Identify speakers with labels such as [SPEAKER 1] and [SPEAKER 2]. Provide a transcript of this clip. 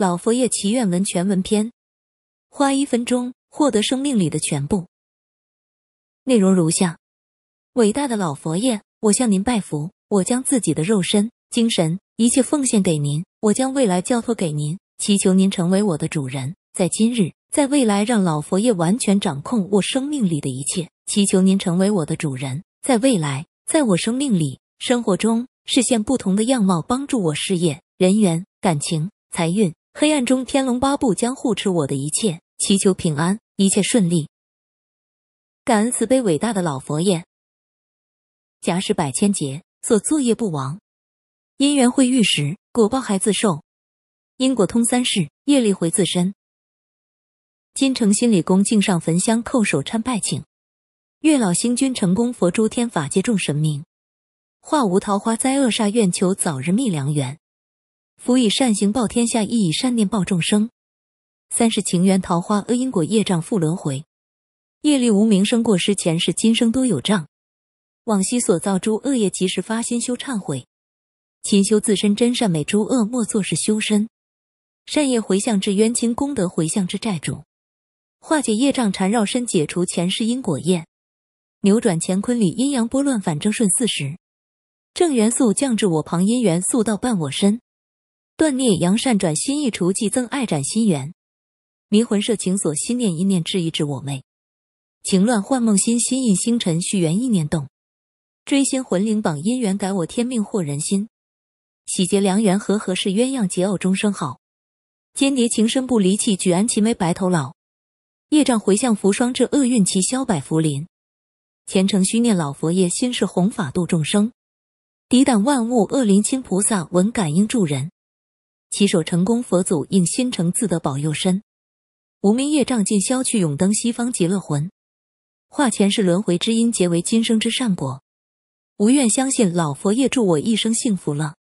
[SPEAKER 1] 老佛爷祈愿文全文篇，花一分钟获得生命里的全部。内容如下：伟大的老佛爷，我向您拜服，我将自己的肉身、精神一切奉献给您，我将未来交托给您，祈求您成为我的主人，在今日，在未来，让老佛爷完全掌控我生命里的一切，祈求您成为我的主人，在未来，在我生命里、生活中实现不同的样貌，帮助我事业、人缘、感情、财运。黑暗中，天龙八部将护持我的一切，祈求平安，一切顺利。感恩慈悲伟大的老佛爷。假使百千劫，所作业不亡；因缘会遇时，果报还自受。因果通三世，业力回自身。金城心理宫敬上焚香叩首参拜，请月老星君成功佛诸天法界众神明，化无桃花灾厄煞，愿求早日觅良缘。福以善行报天下，亦以善念报众生。三世情缘桃花，恶因果业障复轮回，业力无名生过失，前世今生多有障。往昔所造诸恶业，及时发心修忏悔，勤修自身真善美，诸恶莫作是修身。善业回向至冤亲，功德回向至债主，化解业障缠绕身，解除前世因果业，扭转乾坤里阴阳波乱，反正顺四时，正元素降至我旁，阴元素到伴我身。断孽扬善转心意除忌增爱展心缘，迷魂摄情所心念一念治一治我妹，情乱幻梦心心印星辰续缘意念动，追星魂灵榜姻缘改我天命惑人心，喜结良缘和合是鸳鸯结偶终生好，间谍情深不离弃举安齐眉白头老，业障回向福双至厄运齐消百福临，虔诚虚念老佛爷心是弘法度众生，抵挡万物恶灵亲菩萨闻感应助人。祈守成功，佛祖应心诚自得保佑身，无名业障尽消去，永登西方极乐魂，化前世轮回之因，结为今生之善果。无愿相信老佛爷，祝我一生幸福了。